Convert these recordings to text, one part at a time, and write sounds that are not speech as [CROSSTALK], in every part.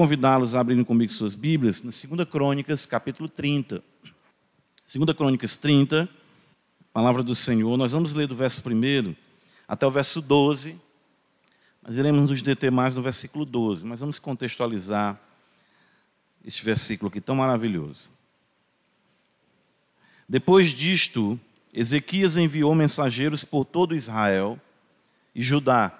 convidá-los a abrirem comigo suas Bíblias na 2 Crônicas, capítulo 30. 2 Crônicas 30, palavra do Senhor. Nós vamos ler do verso 1 até o verso 12, mas iremos nos deter mais no versículo 12. Mas vamos contextualizar este versículo aqui tão maravilhoso. Depois disto, Ezequias enviou mensageiros por todo Israel e Judá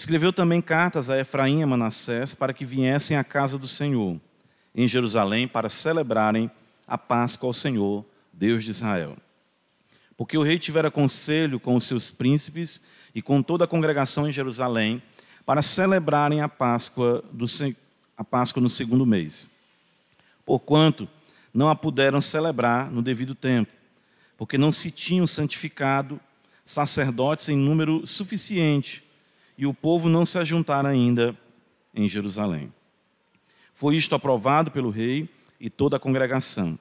Escreveu também cartas a Efraim e Manassés para que viessem à casa do Senhor, em Jerusalém, para celebrarem a Páscoa ao Senhor, Deus de Israel. Porque o rei tivera conselho com os seus príncipes e com toda a congregação em Jerusalém para celebrarem a Páscoa, do, a Páscoa no segundo mês. Porquanto não a puderam celebrar no devido tempo, porque não se tinham santificado sacerdotes em número suficiente e o povo não se ajuntara ainda em Jerusalém. Foi isto aprovado pelo rei e toda a congregação.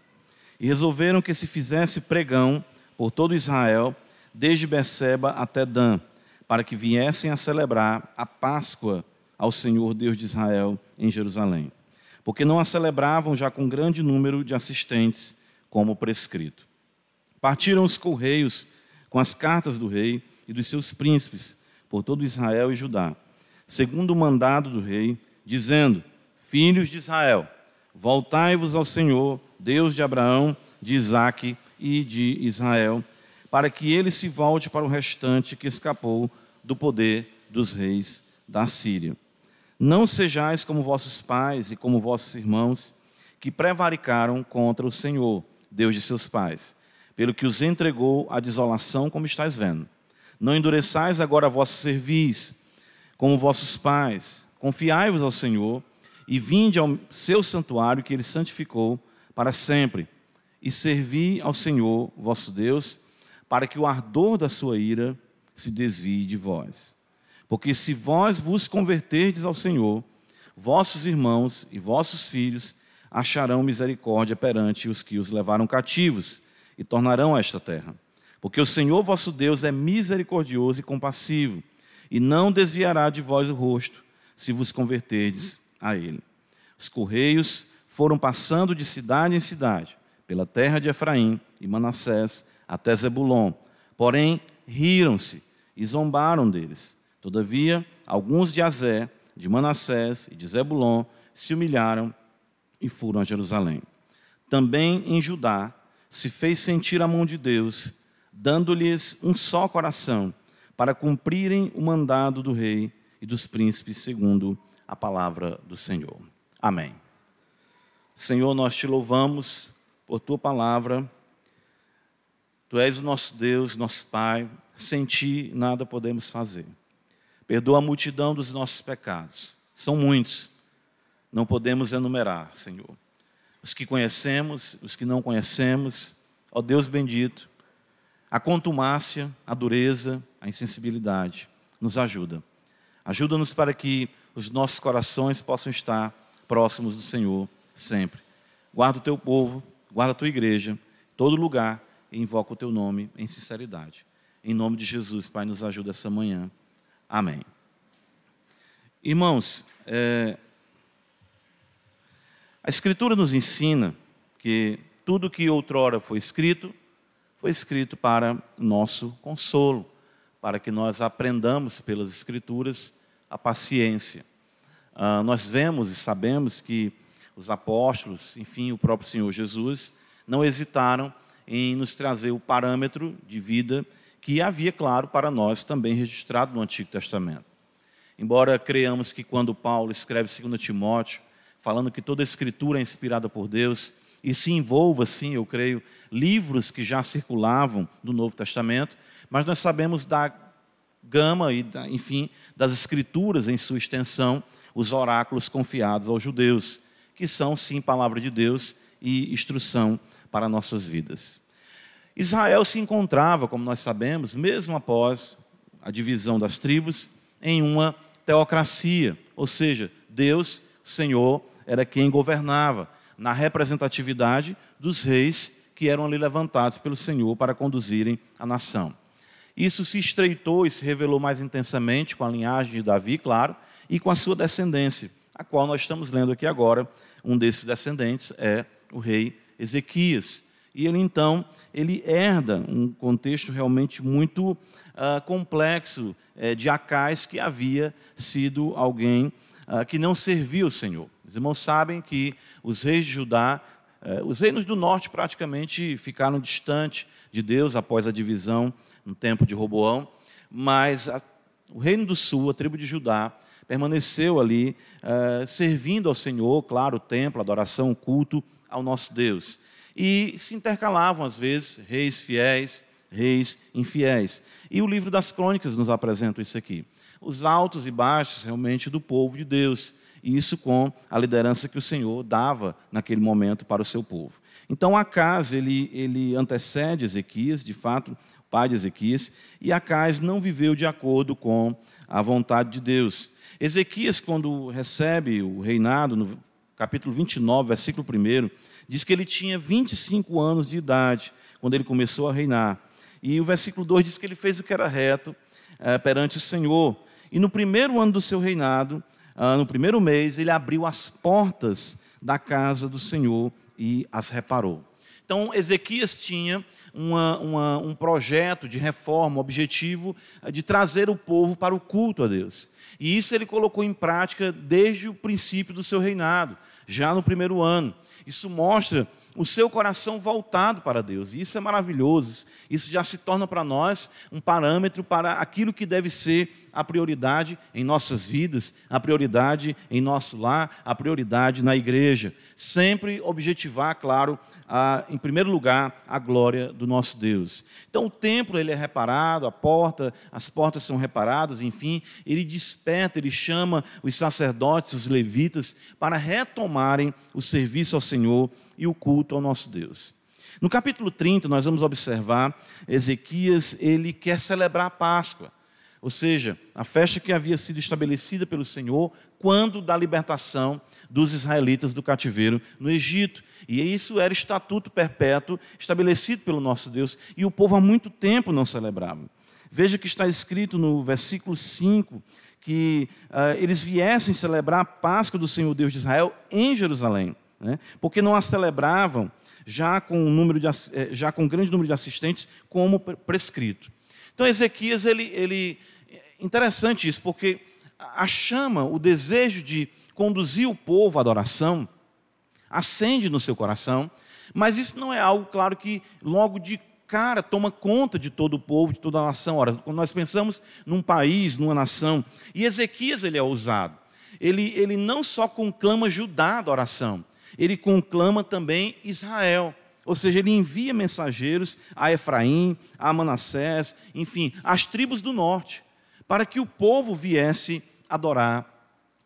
E resolveram que se fizesse pregão por todo Israel, desde Beceba até Dan, para que viessem a celebrar a Páscoa ao Senhor Deus de Israel em Jerusalém. Porque não a celebravam já com grande número de assistentes, como prescrito. Partiram os correios com as cartas do rei e dos seus príncipes, por todo Israel e Judá, segundo o mandado do rei, dizendo: Filhos de Israel, voltai-vos ao Senhor, Deus de Abraão, de Isaque e de Israel, para que ele se volte para o restante que escapou do poder dos reis da Síria. Não sejais como vossos pais e como vossos irmãos, que prevaricaram contra o Senhor, Deus de seus pais, pelo que os entregou à desolação, como estáis vendo. Não endureçais agora vosso cerviz, como vossos pais. Confiai-vos ao Senhor e vinde ao seu santuário que ele santificou para sempre. E servi ao Senhor vosso Deus, para que o ardor da sua ira se desvie de vós. Porque se vós vos converterdes ao Senhor, vossos irmãos e vossos filhos acharão misericórdia perante os que os levaram cativos e tornarão esta terra. Porque o Senhor vosso Deus é misericordioso e compassivo, e não desviará de vós o rosto, se vos converterdes a Ele. Os correios foram passando de cidade em cidade, pela terra de Efraim e Manassés até Zebulon. Porém, riram-se e zombaram deles. Todavia, alguns de Azé, de Manassés e de Zebulon se humilharam e foram a Jerusalém. Também em Judá se fez sentir a mão de Deus dando-lhes um só coração, para cumprirem o mandado do rei e dos príncipes, segundo a palavra do Senhor. Amém. Senhor, nós te louvamos por tua palavra. Tu és o nosso Deus, nosso Pai. Sem ti nada podemos fazer. Perdoa a multidão dos nossos pecados. São muitos. Não podemos enumerar, Senhor. Os que conhecemos, os que não conhecemos. Ó Deus bendito, a contumácia, a dureza, a insensibilidade. Nos ajuda. Ajuda-nos para que os nossos corações possam estar próximos do Senhor sempre. Guarda o teu povo, guarda a tua igreja, todo lugar, e invoca o teu nome em sinceridade. Em nome de Jesus, Pai, nos ajuda essa manhã. Amém. Irmãos, é... a Escritura nos ensina que tudo que outrora foi escrito foi escrito para nosso consolo, para que nós aprendamos pelas Escrituras a paciência. Ah, nós vemos e sabemos que os apóstolos, enfim, o próprio Senhor Jesus, não hesitaram em nos trazer o parâmetro de vida que havia, claro, para nós também registrado no Antigo Testamento. Embora creamos que quando Paulo escreve 2 Timóteo, falando que toda a escritura é inspirada por Deus, e se envolva, sim, eu creio, livros que já circulavam do Novo Testamento, mas nós sabemos da gama e, da, enfim, das escrituras em sua extensão, os oráculos confiados aos judeus, que são, sim, palavra de Deus e instrução para nossas vidas. Israel se encontrava, como nós sabemos, mesmo após a divisão das tribos, em uma teocracia, ou seja, Deus, o Senhor, era quem governava na representatividade dos reis que eram ali levantados pelo Senhor para conduzirem a nação. Isso se estreitou e se revelou mais intensamente com a linhagem de Davi, claro, e com a sua descendência, a qual nós estamos lendo aqui agora. Um desses descendentes é o rei Ezequias. E ele então ele herda um contexto realmente muito uh, complexo uh, de Acais, que havia sido alguém uh, que não serviu o Senhor. Os irmãos sabem que os reis de Judá, uh, os reinos do norte praticamente ficaram distantes de Deus após a divisão no tempo de Roboão, mas a, o reino do sul, a tribo de Judá, permaneceu ali uh, servindo ao Senhor, claro, o templo, a adoração, o culto ao nosso Deus. E se intercalavam, às vezes, reis fiéis, reis infiéis. E o livro das crônicas nos apresenta isso aqui. Os altos e baixos, realmente, do povo de Deus. E isso com a liderança que o Senhor dava naquele momento para o seu povo. Então, Acas, ele, ele antecede Ezequias, de fato, pai de Ezequias, e Acas não viveu de acordo com a vontade de Deus. Ezequias, quando recebe o reinado, no capítulo 29, versículo 1, diz que ele tinha 25 anos de idade quando ele começou a reinar. E o versículo 2 diz que ele fez o que era reto é, perante o Senhor. E no primeiro ano do seu reinado, no primeiro mês, ele abriu as portas da casa do Senhor e as reparou. Então, Ezequias tinha uma, uma, um projeto de reforma, objetivo eh, de trazer o povo para o culto a Deus. E isso ele colocou em prática desde o princípio do seu reinado, já no primeiro ano. Isso mostra o seu coração voltado para Deus. E isso é maravilhoso. Isso já se torna para nós um parâmetro para aquilo que deve ser a prioridade em nossas vidas, a prioridade em nosso lar, a prioridade na igreja. Sempre objetivar, claro, a, em primeiro lugar, a glória do nosso Deus. Então o templo ele é reparado, a porta, as portas são reparadas, enfim, ele desperta, ele chama os sacerdotes, os levitas para retomarem o serviço ao Senhor e o culto ao nosso Deus. No capítulo 30, nós vamos observar Ezequias, ele quer celebrar a Páscoa, ou seja, a festa que havia sido estabelecida pelo Senhor quando da libertação dos israelitas do cativeiro no Egito. E isso era estatuto perpétuo estabelecido pelo nosso Deus, e o povo há muito tempo não celebrava. Veja que está escrito no versículo 5 que uh, eles viessem celebrar a Páscoa do Senhor Deus de Israel em Jerusalém né? porque não a celebravam já com, um número de, eh, já com um grande número de assistentes, como prescrito. Então, Ezequias, ele, ele, interessante isso, porque a chama, o desejo de conduzir o povo à adoração, acende no seu coração, mas isso não é algo, claro, que logo de cara toma conta de todo o povo, de toda a nação. Ora, quando nós pensamos num país, numa nação, e Ezequias ele é ousado. Ele, ele não só conclama Judá a adoração, ele conclama também Israel. Ou seja, ele envia mensageiros a Efraim, a Manassés, enfim, as tribos do norte, para que o povo viesse adorar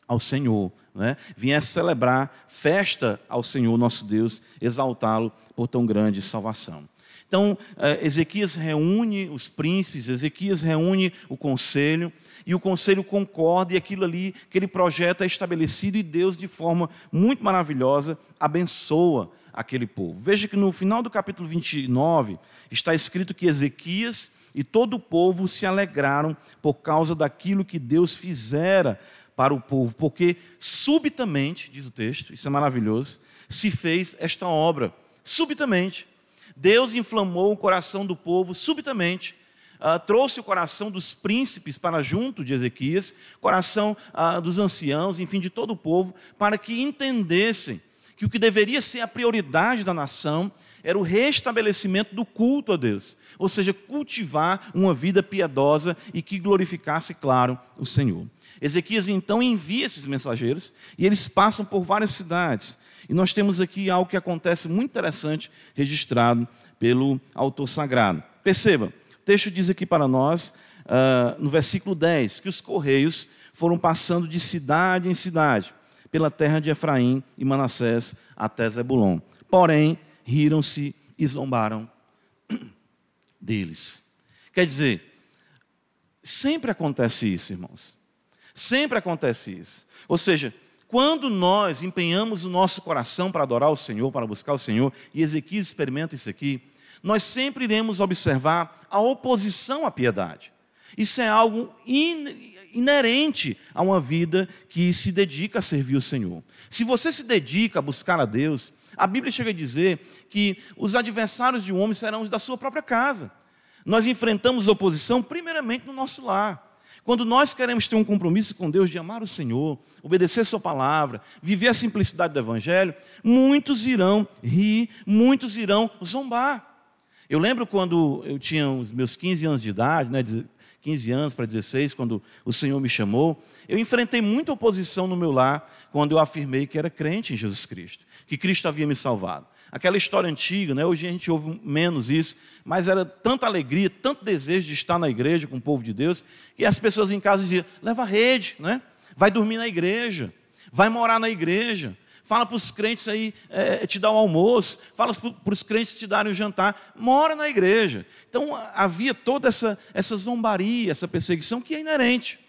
ao Senhor, né? viesse celebrar festa ao Senhor nosso Deus, exaltá-lo por tão grande salvação. Então, eh, Ezequias reúne os príncipes, Ezequias reúne o conselho, e o conselho concorda, e aquilo ali, aquele projeto é estabelecido, e Deus, de forma muito maravilhosa, abençoa aquele povo. Veja que no final do capítulo 29 está escrito que Ezequias e todo o povo se alegraram por causa daquilo que Deus fizera para o povo, porque subitamente, diz o texto, isso é maravilhoso, se fez esta obra. Subitamente. Deus inflamou o coração do povo subitamente. Uh, trouxe o coração dos príncipes para junto de Ezequias, coração uh, dos anciãos, enfim, de todo o povo, para que entendessem que o que deveria ser a prioridade da nação era o restabelecimento do culto a Deus, ou seja, cultivar uma vida piedosa e que glorificasse, claro, o Senhor. Ezequias então envia esses mensageiros e eles passam por várias cidades. E nós temos aqui algo que acontece muito interessante, registrado pelo autor sagrado. Perceba, o texto diz aqui para nós, uh, no versículo 10, que os correios foram passando de cidade em cidade, pela terra de Efraim e Manassés até Zebulon. Porém, riram-se e zombaram [CLEARS THROAT] deles. Quer dizer, sempre acontece isso, irmãos. Sempre acontece isso. Ou seja, quando nós empenhamos o nosso coração para adorar o Senhor, para buscar o Senhor, e Ezequiel experimenta isso aqui, nós sempre iremos observar a oposição à piedade. Isso é algo in, inerente a uma vida que se dedica a servir o Senhor. Se você se dedica a buscar a Deus, a Bíblia chega a dizer que os adversários de um homem serão os da sua própria casa. Nós enfrentamos oposição primeiramente no nosso lar. Quando nós queremos ter um compromisso com Deus de amar o Senhor, obedecer Sua palavra, viver a simplicidade do Evangelho, muitos irão rir, muitos irão zombar. Eu lembro quando eu tinha os meus 15 anos de idade, né, 15 anos para 16, quando o Senhor me chamou, eu enfrentei muita oposição no meu lar quando eu afirmei que era crente em Jesus Cristo, que Cristo havia me salvado. Aquela história antiga, né? hoje a gente ouve menos isso, mas era tanta alegria, tanto desejo de estar na igreja com o povo de Deus, que as pessoas em casa diziam: leva rede, né? vai dormir na igreja, vai morar na igreja, fala para os crentes aí é, te dar o almoço, fala para os crentes te darem o jantar, mora na igreja. Então havia toda essa, essa zombaria, essa perseguição que é inerente.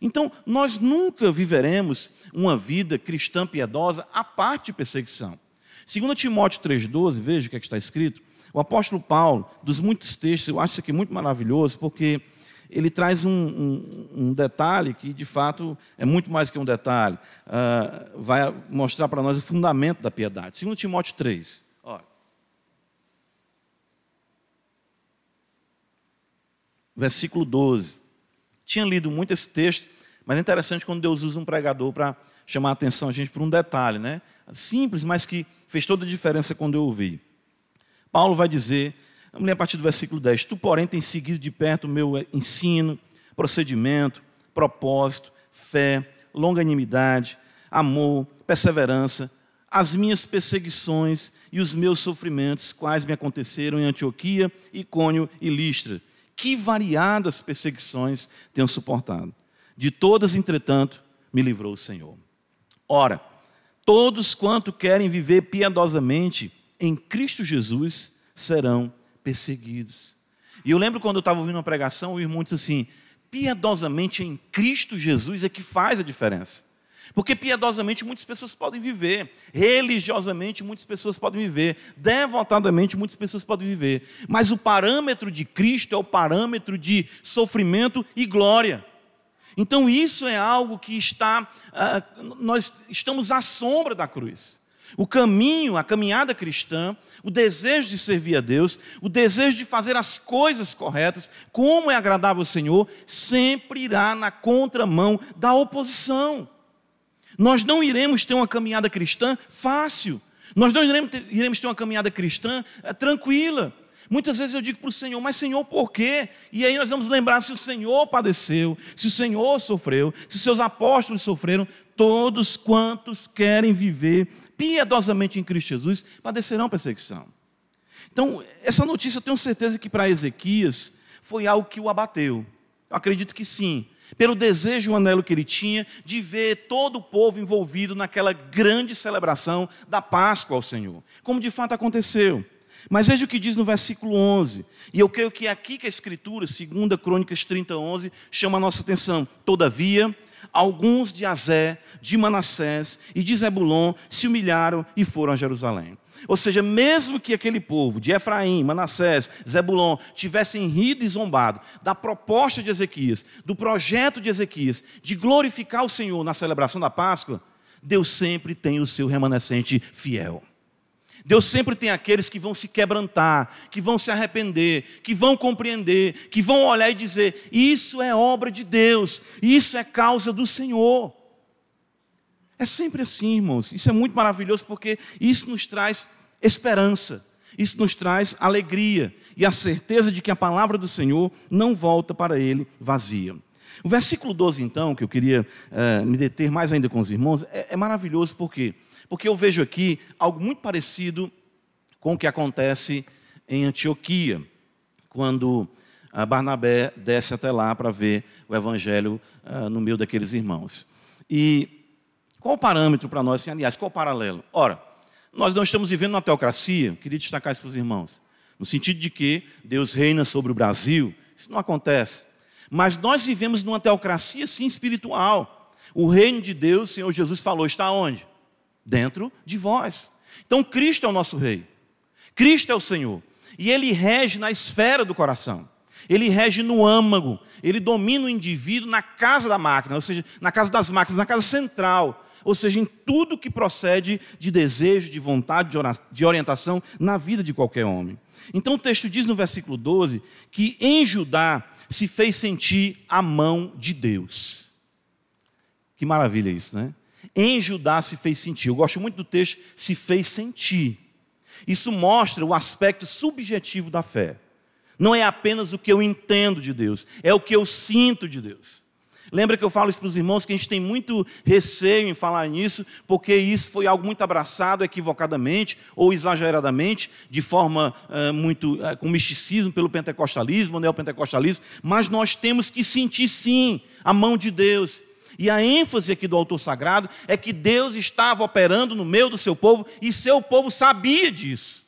Então, nós nunca viveremos uma vida cristã piedosa a parte de perseguição. Segundo Timóteo 3,12, veja o que, é que está escrito. O apóstolo Paulo, dos muitos textos, eu acho isso aqui muito maravilhoso, porque ele traz um, um, um, detalhe que, de fato, é muito mais que um detalhe. Uh, vai mostrar para nós o fundamento da piedade. Segundo Timóteo 3. Olha. Versículo 12. Tinha lido muito esse texto, mas é interessante quando Deus usa um pregador para chamar a atenção a gente por um detalhe, né? simples, mas que fez toda a diferença quando eu ouvi. Paulo vai dizer, vamos ler a partir do versículo 10: Tu, porém, tens seguido de perto o meu ensino, procedimento, propósito, fé, longanimidade, amor, perseverança, as minhas perseguições e os meus sofrimentos, quais me aconteceram em Antioquia, Icônio e Listra. Que variadas perseguições tenho suportado. De todas, entretanto, me livrou o Senhor. Ora, Todos quanto querem viver piedosamente em Cristo Jesus serão perseguidos. E eu lembro quando eu estava ouvindo uma pregação, o irmão disse assim: piedosamente em Cristo Jesus é que faz a diferença. Porque piedosamente muitas pessoas podem viver, religiosamente muitas pessoas podem viver, devotadamente muitas pessoas podem viver, mas o parâmetro de Cristo é o parâmetro de sofrimento e glória. Então isso é algo que está, uh, nós estamos à sombra da cruz. O caminho, a caminhada cristã, o desejo de servir a Deus, o desejo de fazer as coisas corretas, como é agradável ao Senhor, sempre irá na contramão da oposição. Nós não iremos ter uma caminhada cristã fácil, nós não iremos ter, iremos ter uma caminhada cristã uh, tranquila. Muitas vezes eu digo para o Senhor, mas Senhor, por quê? E aí nós vamos lembrar se o Senhor padeceu, se o Senhor sofreu, se seus apóstolos sofreram, todos quantos querem viver piedosamente em Cristo Jesus padecerão perseguição. Então, essa notícia eu tenho certeza que para Ezequias foi algo que o abateu. Eu acredito que sim, pelo desejo e o anelo que ele tinha de ver todo o povo envolvido naquela grande celebração da Páscoa ao Senhor, como de fato aconteceu. Mas veja o que diz no versículo 11. E eu creio que é aqui que a Escritura, 2 Crônicas 30, 11, chama a nossa atenção. Todavia, alguns de Azé, de Manassés e de Zebulon se humilharam e foram a Jerusalém. Ou seja, mesmo que aquele povo de Efraim, Manassés, Zebulon tivessem rido e zombado da proposta de Ezequias, do projeto de Ezequias, de glorificar o Senhor na celebração da Páscoa, Deus sempre tem o seu remanescente fiel. Deus sempre tem aqueles que vão se quebrantar, que vão se arrepender, que vão compreender, que vão olhar e dizer: Isso é obra de Deus, isso é causa do Senhor. É sempre assim, irmãos. Isso é muito maravilhoso porque isso nos traz esperança, isso nos traz alegria e a certeza de que a palavra do Senhor não volta para ele vazia. O versículo 12, então, que eu queria eh, me deter mais ainda com os irmãos, é, é maravilhoso porque porque eu vejo aqui algo muito parecido com o que acontece em Antioquia, quando Barnabé desce até lá para ver o evangelho uh, no meio daqueles irmãos. E qual o parâmetro para nós, assim, aliás, qual o paralelo? Ora, nós não estamos vivendo uma teocracia, queria destacar isso para os irmãos, no sentido de que Deus reina sobre o Brasil, isso não acontece. Mas nós vivemos numa teocracia, sim, espiritual. O reino de Deus, Senhor Jesus falou, está onde? Dentro de vós. Então Cristo é o nosso rei. Cristo é o Senhor. E ele rege na esfera do coração. Ele rege no âmago, ele domina o indivíduo na casa da máquina, ou seja, na casa das máquinas, na casa central, ou seja, em tudo que procede de desejo, de vontade, de orientação na vida de qualquer homem. Então o texto diz no versículo 12 que em Judá se fez sentir a mão de Deus. Que maravilha isso, né? Em Judá se fez sentir. Eu gosto muito do texto, se fez sentir. Isso mostra o aspecto subjetivo da fé. Não é apenas o que eu entendo de Deus, é o que eu sinto de Deus. Lembra que eu falo isso para os irmãos que a gente tem muito receio em falar nisso, porque isso foi algo muito abraçado equivocadamente ou exageradamente, de forma uh, muito uh, com misticismo pelo pentecostalismo, neopentecostalismo, mas nós temos que sentir sim a mão de Deus. E a ênfase aqui do autor sagrado é que Deus estava operando no meio do seu povo e seu povo sabia disso.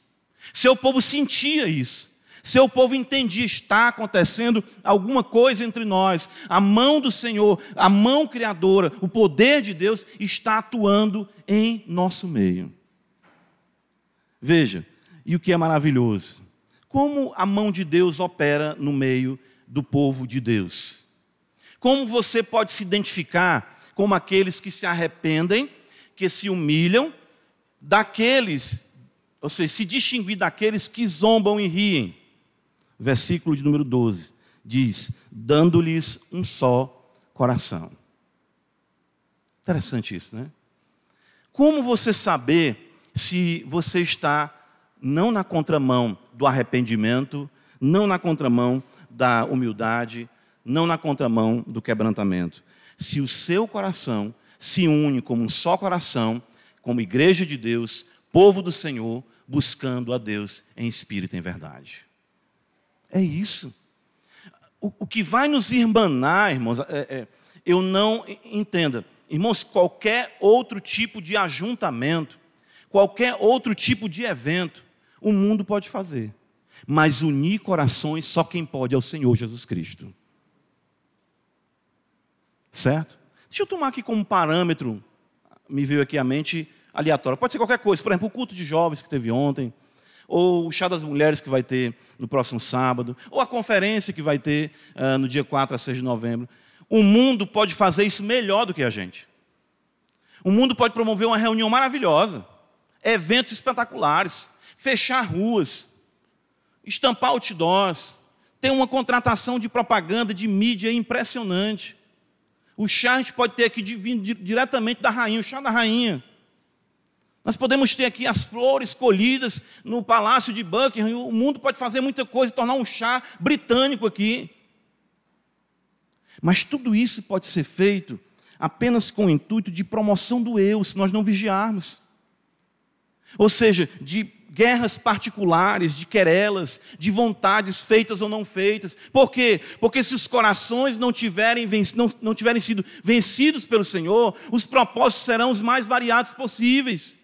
Seu povo sentia isso. Seu povo entendia, está acontecendo alguma coisa entre nós. A mão do Senhor, a mão criadora, o poder de Deus está atuando em nosso meio. Veja, e o que é maravilhoso? Como a mão de Deus opera no meio do povo de Deus. Como você pode se identificar como aqueles que se arrependem, que se humilham, daqueles, ou seja, se distinguir daqueles que zombam e riem. Versículo de número 12 diz: dando-lhes um só coração. Interessante isso, né? Como você saber se você está não na contramão do arrependimento, não na contramão da humildade, não na contramão do quebrantamento. Se o seu coração se une como um só coração, como igreja de Deus, povo do Senhor, buscando a Deus em espírito e em verdade. É isso. O, o que vai nos irmanar, irmãos, é, é, eu não entenda. Irmãos, qualquer outro tipo de ajuntamento, qualquer outro tipo de evento, o mundo pode fazer. Mas unir corações só quem pode é o Senhor Jesus Cristo. Certo? Deixa eu tomar aqui como parâmetro, me veio aqui à mente, aleatório. Pode ser qualquer coisa, por exemplo, o culto de jovens que teve ontem, ou o chá das mulheres que vai ter no próximo sábado, ou a conferência que vai ter uh, no dia 4 a 6 de novembro. O mundo pode fazer isso melhor do que a gente. O mundo pode promover uma reunião maravilhosa, eventos espetaculares, fechar ruas, estampar outdoors, ter uma contratação de propaganda, de mídia impressionante. O chá a gente pode ter aqui vindo diretamente da rainha, o chá da rainha. Nós podemos ter aqui as flores colhidas no palácio de Buckingham. O mundo pode fazer muita coisa e tornar um chá britânico aqui. Mas tudo isso pode ser feito apenas com o intuito de promoção do eu, se nós não vigiarmos. Ou seja, de guerras particulares, de querelas, de vontades feitas ou não feitas. Por quê? Porque se os corações não tiverem, não, não tiverem sido vencidos pelo Senhor, os propósitos serão os mais variados possíveis.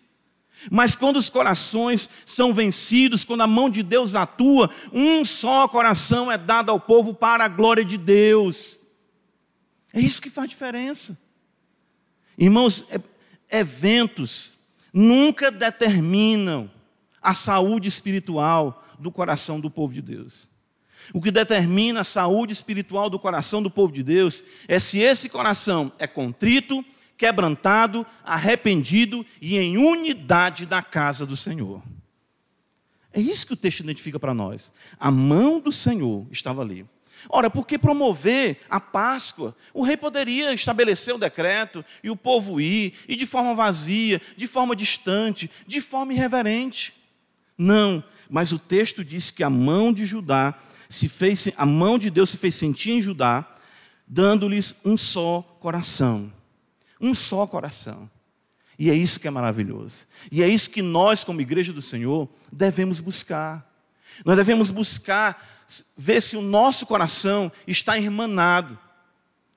Mas quando os corações são vencidos, quando a mão de Deus atua, um só coração é dado ao povo para a glória de Deus. É isso que faz diferença. Irmãos, é, eventos nunca determinam a saúde espiritual do coração do povo de Deus. O que determina a saúde espiritual do coração do povo de Deus é se esse coração é contrito, quebrantado, arrependido e em unidade da casa do Senhor. É isso que o texto identifica para nós. A mão do Senhor estava ali. Ora, por que promover a Páscoa? O rei poderia estabelecer o decreto e o povo ir, e de forma vazia, de forma distante, de forma irreverente. Não, mas o texto diz que a mão de Judá se fez, a mão de Deus se fez sentir em Judá, dando-lhes um só coração. Um só coração. E é isso que é maravilhoso. E é isso que nós, como igreja do Senhor, devemos buscar. Nós devemos buscar ver se o nosso coração está irmanado.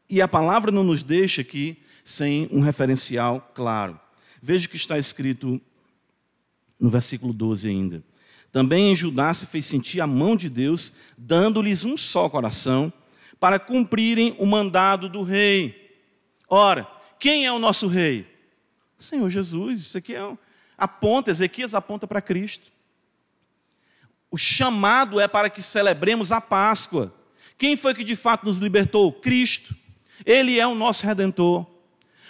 E a palavra não nos deixa aqui sem um referencial claro. Veja o que está escrito no versículo 12 ainda. Também em Judá se fez sentir a mão de Deus, dando-lhes um só coração, para cumprirem o mandado do rei. Ora, quem é o nosso rei? Senhor Jesus. Isso aqui é aponta, Ezequias aponta para Cristo. O chamado é para que celebremos a Páscoa. Quem foi que de fato nos libertou? Cristo. Ele é o nosso redentor.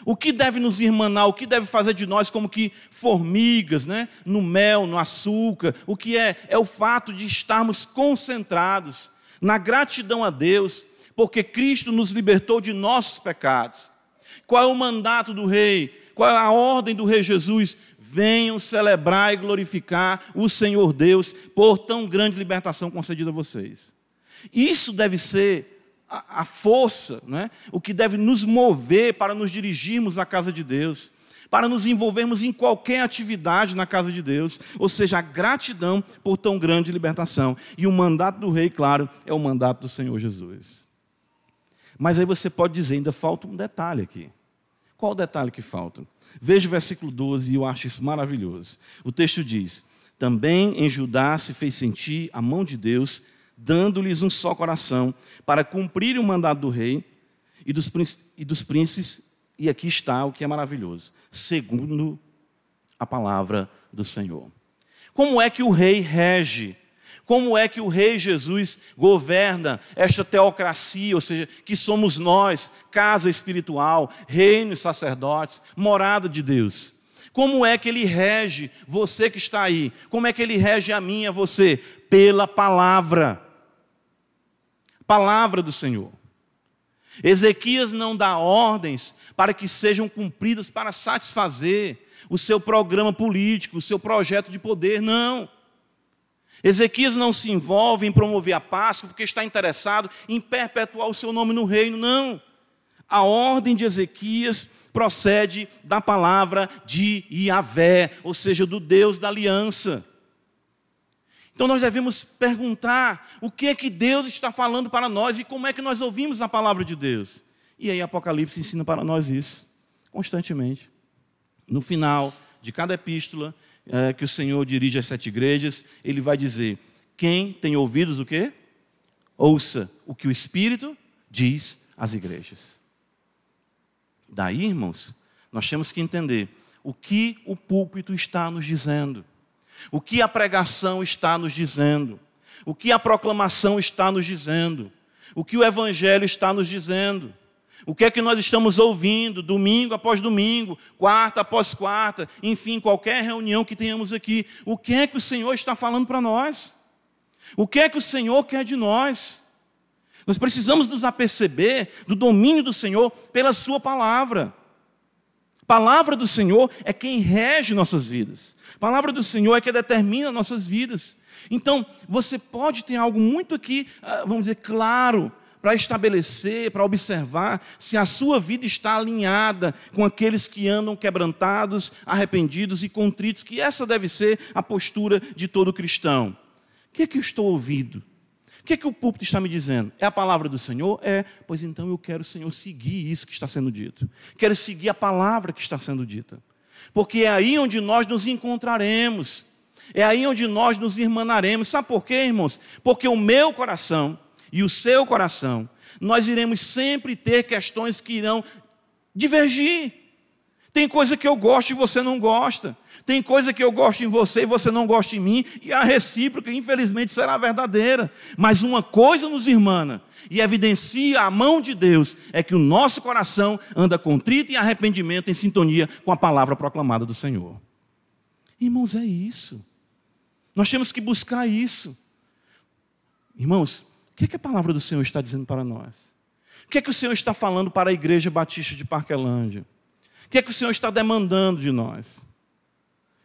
O que deve nos irmanar, o que deve fazer de nós como que formigas, né? no mel, no açúcar, o que é? É o fato de estarmos concentrados na gratidão a Deus, porque Cristo nos libertou de nossos pecados. Qual é o mandato do rei? Qual é a ordem do rei Jesus? Venham celebrar e glorificar o Senhor Deus por tão grande libertação concedida a vocês. Isso deve ser a, força, né? o que deve nos mover para nos dirigirmos à casa de Deus, para nos envolvermos em qualquer atividade na casa de Deus, ou seja, a gratidão por tão grande libertação. E o mandato do rei, claro, é o mandato do Senhor Jesus. Mas aí você pode dizer, ainda falta um detalhe aqui. Qual o detalhe que falta? Veja o versículo 12 e eu acho isso maravilhoso. O texto diz: Também em Judá se fez sentir a mão de Deus dando-lhes um só coração, para cumprir o mandado do rei e dos, e dos príncipes, e aqui está o que é maravilhoso, segundo a palavra do Senhor. Como é que o rei rege? Como é que o rei Jesus governa esta teocracia, ou seja, que somos nós, casa espiritual, reino sacerdotes, morada de Deus? Como é que ele rege você que está aí? Como é que ele rege a mim e a você? Pela palavra palavra do Senhor. Ezequias não dá ordens para que sejam cumpridas para satisfazer o seu programa político, o seu projeto de poder, não. Ezequias não se envolve em promover a Páscoa porque está interessado em perpetuar o seu nome no reino, não. A ordem de Ezequias procede da palavra de Yahvé, ou seja, do Deus da aliança. Então nós devemos perguntar o que é que Deus está falando para nós e como é que nós ouvimos a palavra de Deus. E aí Apocalipse ensina para nós isso, constantemente. No final de cada epístola é, que o Senhor dirige às sete igrejas, ele vai dizer: quem tem ouvidos o quê? Ouça o que o Espírito diz às igrejas. Daí, irmãos, nós temos que entender o que o púlpito está nos dizendo. O que a pregação está nos dizendo? O que a proclamação está nos dizendo? O que o Evangelho está nos dizendo? O que é que nós estamos ouvindo domingo após domingo, quarta após quarta, enfim, qualquer reunião que tenhamos aqui? O que é que o Senhor está falando para nós? O que é que o Senhor quer de nós? Nós precisamos nos aperceber do domínio do Senhor pela Sua palavra. Palavra do Senhor é quem rege nossas vidas. Palavra do Senhor é que determina nossas vidas. Então, você pode ter algo muito aqui, ah, vamos dizer, claro, para estabelecer, para observar se a sua vida está alinhada com aqueles que andam quebrantados, arrependidos e contritos, que essa deve ser a postura de todo cristão. O que é que eu estou ouvindo? O que é que o púlpito está me dizendo? É a palavra do Senhor? É, pois então eu quero, Senhor, seguir isso que está sendo dito. Quero seguir a palavra que está sendo dita porque é aí onde nós nos encontraremos, é aí onde nós nos irmanaremos. Sabe por quê, irmãos? Porque o meu coração e o seu coração, nós iremos sempre ter questões que irão divergir. Tem coisa que eu gosto e você não gosta. Tem coisa que eu gosto em você e você não gosta em mim, e a recíproca, infelizmente, será verdadeira. Mas uma coisa nos irmana, e evidencia a mão de Deus, é que o nosso coração anda contrito e arrependimento em sintonia com a palavra proclamada do Senhor. Irmãos, é isso. Nós temos que buscar isso. Irmãos, o que, é que a palavra do Senhor está dizendo para nós? O que é que o Senhor está falando para a igreja batista de Parquelândia? O que é que o Senhor está demandando de nós?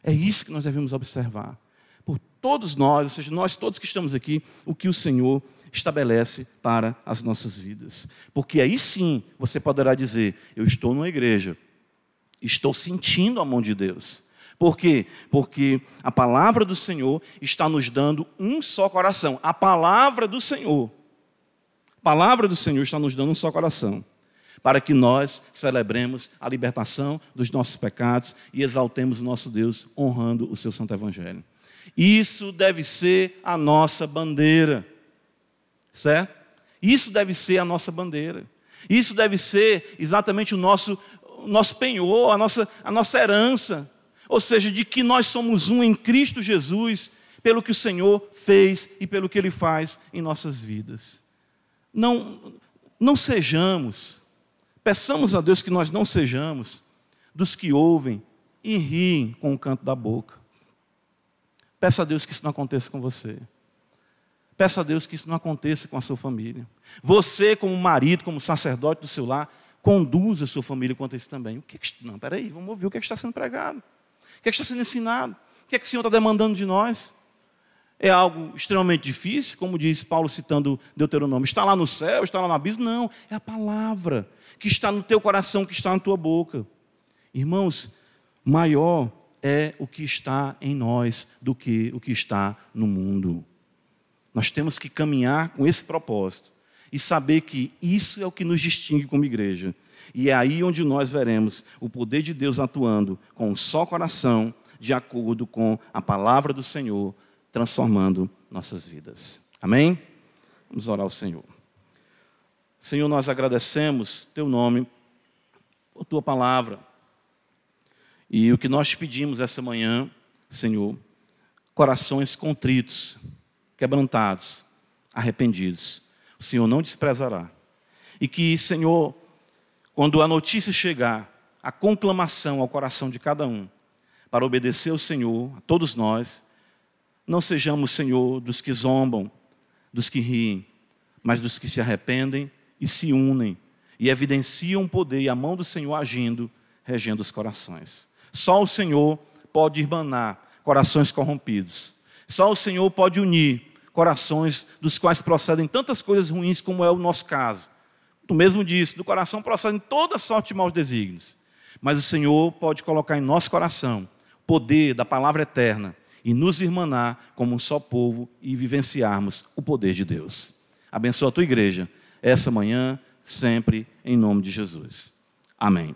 É isso que nós devemos observar. Por todos nós, ou seja, nós todos que estamos aqui, o que o Senhor estabelece para as nossas vidas. Porque aí sim você poderá dizer: Eu estou numa igreja, estou sentindo a mão de Deus. Por quê? Porque a palavra do Senhor está nos dando um só coração. A palavra do Senhor. A palavra do Senhor está nos dando um só coração para que nós celebremos a libertação dos nossos pecados e exaltemos o nosso Deus honrando o seu santo evangelho. Isso deve ser a nossa bandeira. Certo? Isso deve ser a nossa bandeira. Isso deve ser exatamente o nosso, o nosso penhor, a nossa, a nossa herança. Ou seja, de que nós somos um em Cristo Jesus, pelo que o Senhor fez e pelo que Ele faz em nossas vidas. não, não sejamos, peçamos a Deus que nós não sejamos dos que ouvem e riem com o canto da boca. Peça a Deus que isso não aconteça com você. Peça a Deus que isso não aconteça com a sua família. Você, como marido, como sacerdote do seu lar, conduza a sua família quanto a isso também. O que, que não, peraí, vamos ouvir o que, é que está sendo pregado. O que, é que está sendo ensinado. O que é que o Senhor está demandando de nós. É algo extremamente difícil, como diz Paulo citando Deuteronômio. Está lá no céu, está lá no abismo? Não, é a palavra que está no teu coração, que está na tua boca. Irmãos, maior é o que está em nós do que o que está no mundo. Nós temos que caminhar com esse propósito e saber que isso é o que nos distingue como igreja. E é aí onde nós veremos o poder de Deus atuando com um só coração, de acordo com a palavra do Senhor, transformando nossas vidas. Amém? Vamos orar ao Senhor. Senhor, nós agradecemos teu nome, por tua palavra. E o que nós pedimos essa manhã, Senhor, corações contritos, quebrantados, arrependidos. O Senhor não desprezará. E que, Senhor, quando a notícia chegar, a conclamação ao coração de cada um, para obedecer ao Senhor, a todos nós, não sejamos, Senhor, dos que zombam, dos que riem, mas dos que se arrependem e se unem e evidenciam o poder e a mão do Senhor agindo, regendo os corações. Só o Senhor pode irmanar corações corrompidos. Só o Senhor pode unir corações dos quais procedem tantas coisas ruins como é o nosso caso. Tu mesmo disse, do coração procedem toda sorte de maus desígnios. Mas o Senhor pode colocar em nosso coração o poder da palavra eterna e nos irmanar como um só povo e vivenciarmos o poder de Deus. Abençoa a tua igreja essa manhã, sempre, em nome de Jesus. Amém.